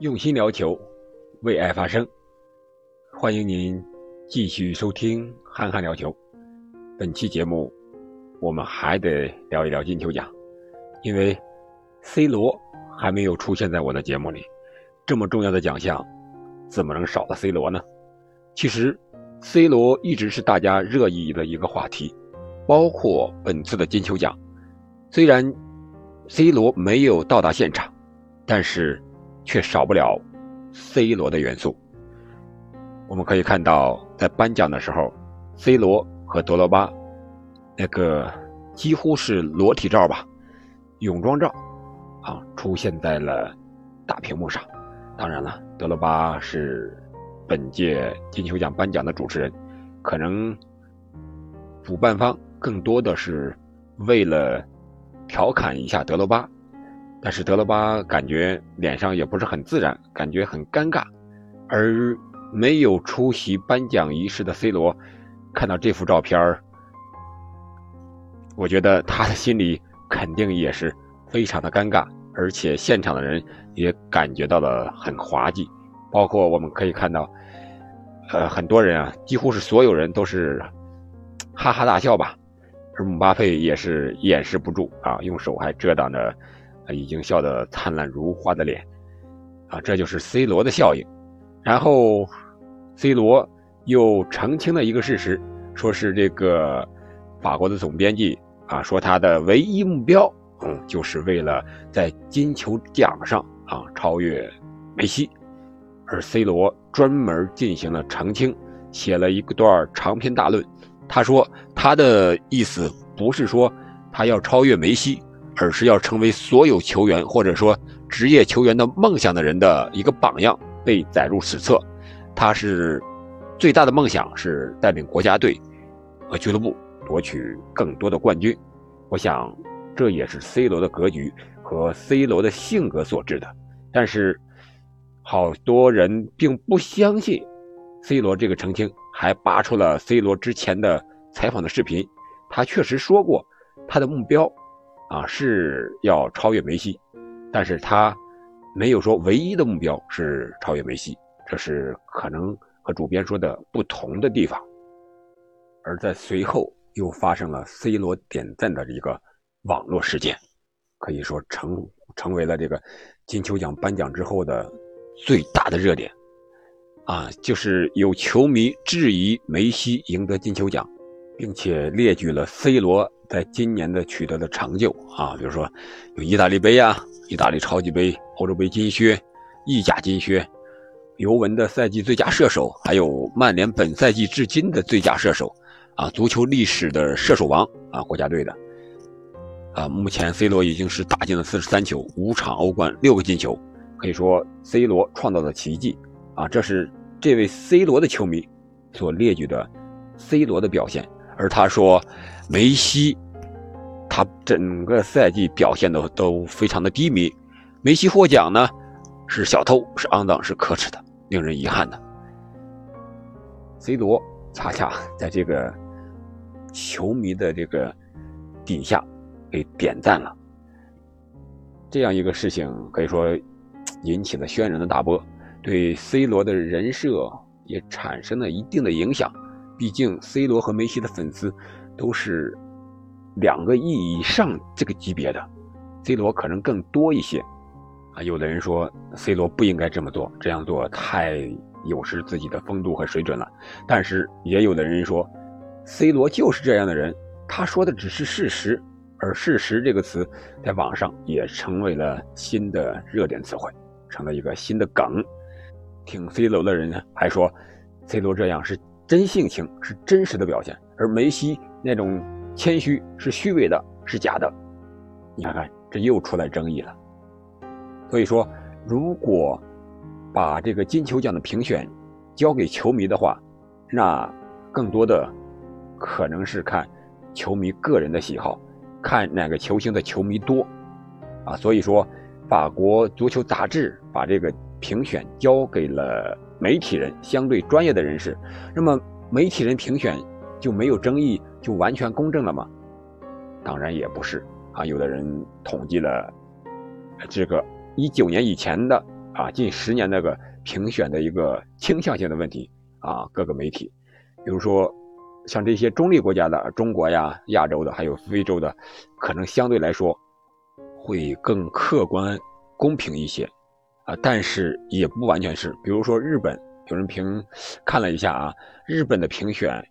用心聊球，为爱发声。欢迎您继续收听《憨憨聊球》。本期节目，我们还得聊一聊金球奖，因为 C 罗还没有出现在我的节目里。这么重要的奖项，怎么能少了 C 罗呢？其实，C 罗一直是大家热议的一个话题，包括本次的金球奖。虽然 C 罗没有到达现场，但是。却少不了 C 罗的元素。我们可以看到，在颁奖的时候，C 罗和德罗巴那个几乎是裸体照吧，泳装照啊，出现在了大屏幕上。当然了，德罗巴是本届金球奖颁奖的主持人，可能主办方更多的是为了调侃一下德罗巴。但是德罗巴感觉脸上也不是很自然，感觉很尴尬，而没有出席颁奖仪式的 C 罗，看到这幅照片我觉得他的心里肯定也是非常的尴尬，而且现场的人也感觉到了很滑稽，包括我们可以看到，呃，很多人啊，几乎是所有人都是哈哈大笑吧，而姆巴佩也是掩饰不住啊，用手还遮挡着。已经笑得灿烂如花的脸，啊，这就是 C 罗的效应。然后，C 罗又澄清了一个事实，说是这个法国的总编辑啊，说他的唯一目标，嗯，就是为了在金球奖上啊超越梅西。而 C 罗专门进行了澄清，写了一段长篇大论。他说他的意思不是说他要超越梅西。而是要成为所有球员或者说职业球员的梦想的人的一个榜样，被载入史册。他是最大的梦想是带领国家队和俱乐部夺取更多的冠军。我想这也是 C 罗的格局和 C 罗的性格所致的。但是好多人并不相信 C 罗这个澄清，还扒出了 C 罗之前的采访的视频。他确实说过他的目标。啊，是要超越梅西，但是他没有说唯一的目标是超越梅西，这是可能和主编说的不同的地方。而在随后又发生了 C 罗点赞的一个网络事件，可以说成成为了这个金球奖颁奖之后的最大的热点。啊，就是有球迷质疑梅西赢得金球奖，并且列举了 C 罗。在今年的取得的成就啊，比如说有意大利杯啊、意大利超级杯、欧洲杯金靴、意甲金靴、尤文的赛季最佳射手，还有曼联本赛季至今的最佳射手啊，足球历史的射手王啊，国家队的啊，目前 C 罗已经是打进了四十三球，五场欧冠六个进球，可以说 C 罗创造了奇迹啊，这是这位 C 罗的球迷所列举的 C 罗的表现。而他说，梅西，他整个赛季表现的都非常的低迷。梅西获奖呢，是小偷，是肮脏，是可耻的，令人遗憾的。C 罗恰恰在这个球迷的这个底下给点赞了。这样一个事情可以说引起了轩然的大波，对 C 罗的人设也产生了一定的影响。毕竟，C 罗和梅西的粉丝都是两个亿以上这个级别的，C 罗可能更多一些。啊，有的人说 C 罗不应该这么做，这样做太有失自己的风度和水准了。但是，也有的人说，C 罗就是这样的人，他说的只是事实，而事实这个词在网上也成为了新的热点词汇，成了一个新的梗。挺 C 罗的人呢，还说 C 罗这样是。真性情是真实的表现，而梅西那种谦虚是虚伪的，是假的。你看看，这又出来争议了。所以说，如果把这个金球奖的评选交给球迷的话，那更多的可能是看球迷个人的喜好，看哪个球星的球迷多啊。所以说，法国足球杂志把这个评选交给了。媒体人相对专业的人士，那么媒体人评选就没有争议，就完全公正了吗？当然也不是啊。有的人统计了这个一九年以前的啊近十年那个评选的一个倾向性的问题啊，各个媒体，比如说像这些中立国家的中国呀、亚洲的还有非洲的，可能相对来说会更客观公平一些啊，但是也不完全是，比如说日本。有人评看了一下啊，日本的评选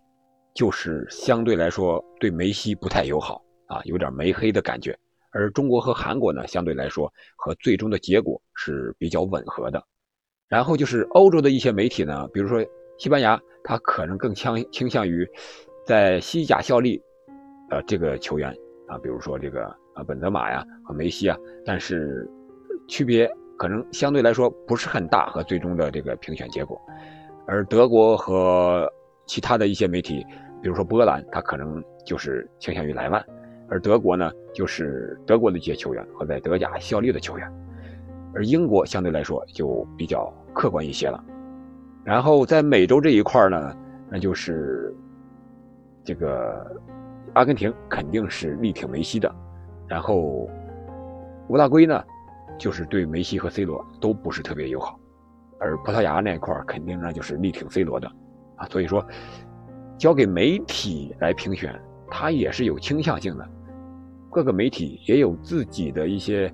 就是相对来说对梅西不太友好啊，有点梅黑的感觉。而中国和韩国呢，相对来说和最终的结果是比较吻合的。然后就是欧洲的一些媒体呢，比如说西班牙，他可能更倾倾向于在西甲效力，呃，这个球员啊，比如说这个啊本泽马呀和梅西啊，但是区别。可能相对来说不是很大和最终的这个评选结果，而德国和其他的一些媒体，比如说波兰，他可能就是倾向于莱万，而德国呢，就是德国的一些球员和在德甲效力的球员，而英国相对来说就比较客观一些了。然后在美洲这一块呢，那就是这个阿根廷肯定是力挺梅西的，然后乌拉圭呢。就是对梅西和 C 罗都不是特别友好，而葡萄牙那块肯定呢就是力挺 C 罗的，啊，所以说交给媒体来评选，它也是有倾向性的，各个媒体也有自己的一些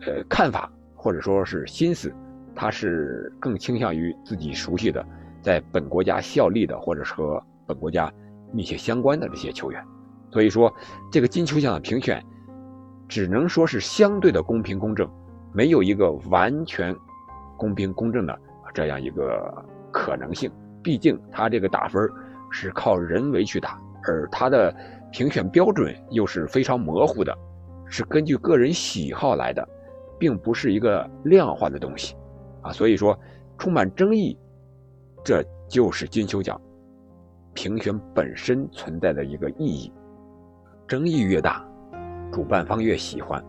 呃看法或者说是心思，他是更倾向于自己熟悉的在本国家效力的或者是和本国家密切相关的这些球员，所以说这个金球奖的评选只能说是相对的公平公正。没有一个完全公平公正的这样一个可能性，毕竟他这个打分是靠人为去打，而他的评选标准又是非常模糊的，是根据个人喜好来的，并不是一个量化的东西，啊，所以说充满争议，这就是金球奖评选本身存在的一个意义，争议越大，主办方越喜欢，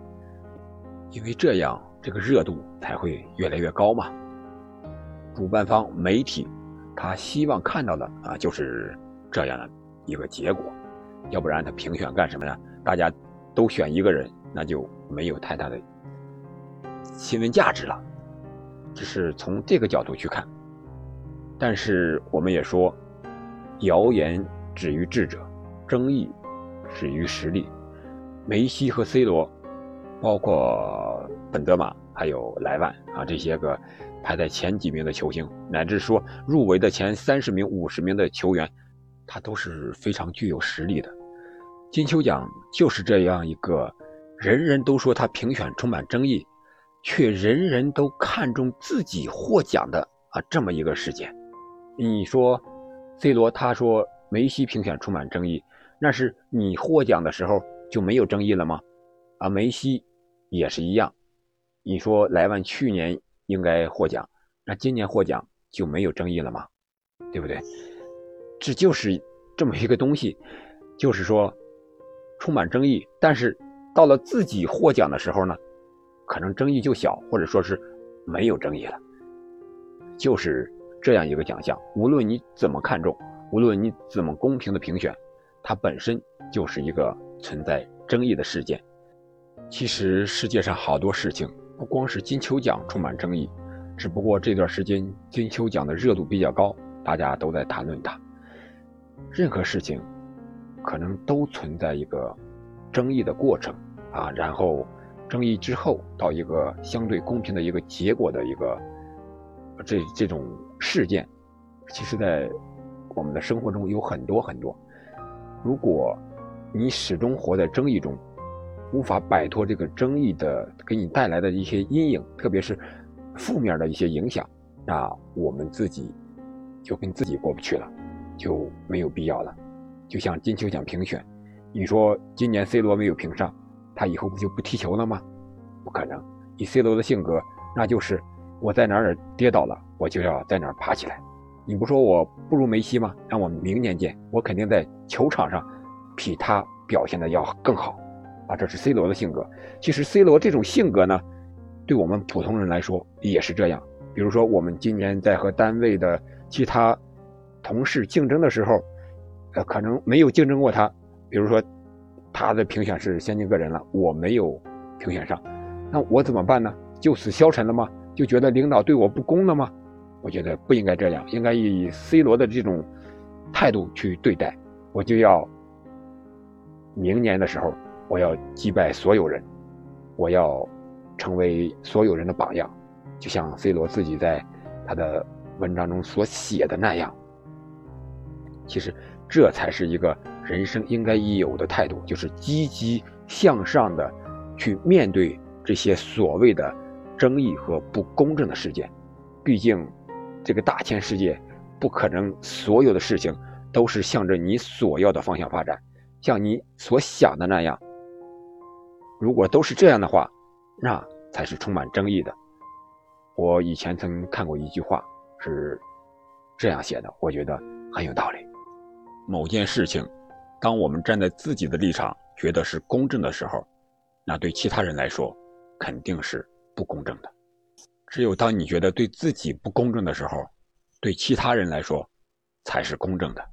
因为这样。这个热度才会越来越高嘛。主办方媒体，他希望看到的啊，就是这样的一个结果，要不然他评选干什么呢？大家都选一个人，那就没有太大的新闻价值了。只是从这个角度去看，但是我们也说，谣言止于智者，争议止于实力。梅西和 C 罗。包括本泽马，还有莱万啊，这些个排在前几名的球星，乃至说入围的前三十名、五十名的球员，他都是非常具有实力的。金球奖就是这样一个，人人都说他评选充满争议，却人人都看重自己获奖的啊这么一个事件。你说，C 罗他说梅西评选充满争议，那是你获奖的时候就没有争议了吗？啊，梅西。也是一样，你说莱万去年应该获奖，那今年获奖就没有争议了吗？对不对？这就是这么一个东西，就是说充满争议，但是到了自己获奖的时候呢，可能争议就小，或者说是没有争议了。就是这样一个奖项，无论你怎么看重，无论你怎么公平的评选，它本身就是一个存在争议的事件。其实世界上好多事情，不光是金球奖充满争议，只不过这段时间金球奖的热度比较高，大家都在谈论它。任何事情，可能都存在一个争议的过程啊，然后争议之后到一个相对公平的一个结果的一个这这种事件，其实在我们的生活中有很多很多。如果你始终活在争议中，无法摆脱这个争议的给你带来的一些阴影，特别是负面的一些影响，那我们自己就跟自己过不去了，就没有必要了。就像金球奖评选，你说今年 C 罗没有评上，他以后不就不踢球了吗？不可能。以 C 罗的性格，那就是我在哪儿跌倒了，我就要在哪儿爬起来。你不说我不如梅西吗？让我们明年见，我肯定在球场上比他表现的要更好。啊，这是 C 罗的性格。其实 C 罗这种性格呢，对我们普通人来说也是这样。比如说，我们今年在和单位的其他同事竞争的时候，呃，可能没有竞争过他。比如说，他的评选是先进个人了，我没有评选上，那我怎么办呢？就此消沉了吗？就觉得领导对我不公了吗？我觉得不应该这样，应该以 C 罗的这种态度去对待。我就要明年的时候，我要击败所有人，我要成为所有人的榜样，就像 C 罗自己在他的文章中所写的那样。其实这才是一个人生应该有的态度，就是积极向上的去面对这些所谓的争议和不公正的事件。毕竟。这个大千世界，不可能所有的事情都是向着你所要的方向发展，像你所想的那样。如果都是这样的话，那才是充满争议的。我以前曾看过一句话，是这样写的，我觉得很有道理。某件事情，当我们站在自己的立场觉得是公正的时候，那对其他人来说肯定是不公正的。只有当你觉得对自己不公正的时候，对其他人来说才是公正的。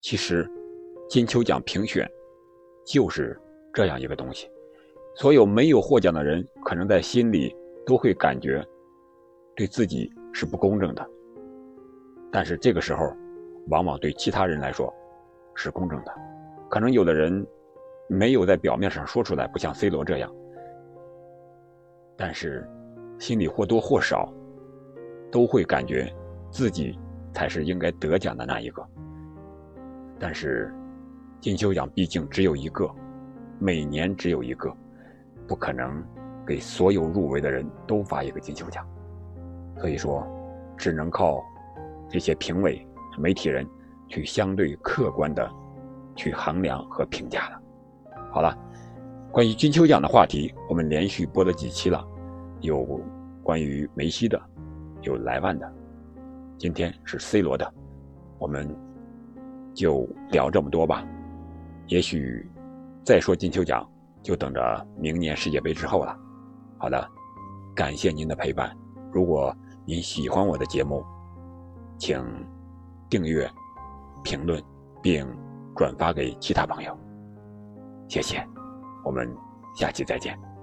其实，金球奖评选就是这样一个东西。所有没有获奖的人，可能在心里都会感觉对自己是不公正的。但是这个时候，往往对其他人来说是公正的。可能有的人没有在表面上说出来，不像 C 罗这样，但是。心里或多或少都会感觉自己才是应该得奖的那一个，但是金球奖毕竟只有一个，每年只有一个，不可能给所有入围的人都发一个金球奖，所以说只能靠这些评委、媒体人去相对客观的去衡量和评价了。好了，关于金球奖的话题，我们连续播了几期了。有关于梅西的，有莱万的，今天是 C 罗的，我们就聊这么多吧。也许再说金球奖，就等着明年世界杯之后了。好的，感谢您的陪伴。如果您喜欢我的节目，请订阅、评论并转发给其他朋友。谢谢，我们下期再见。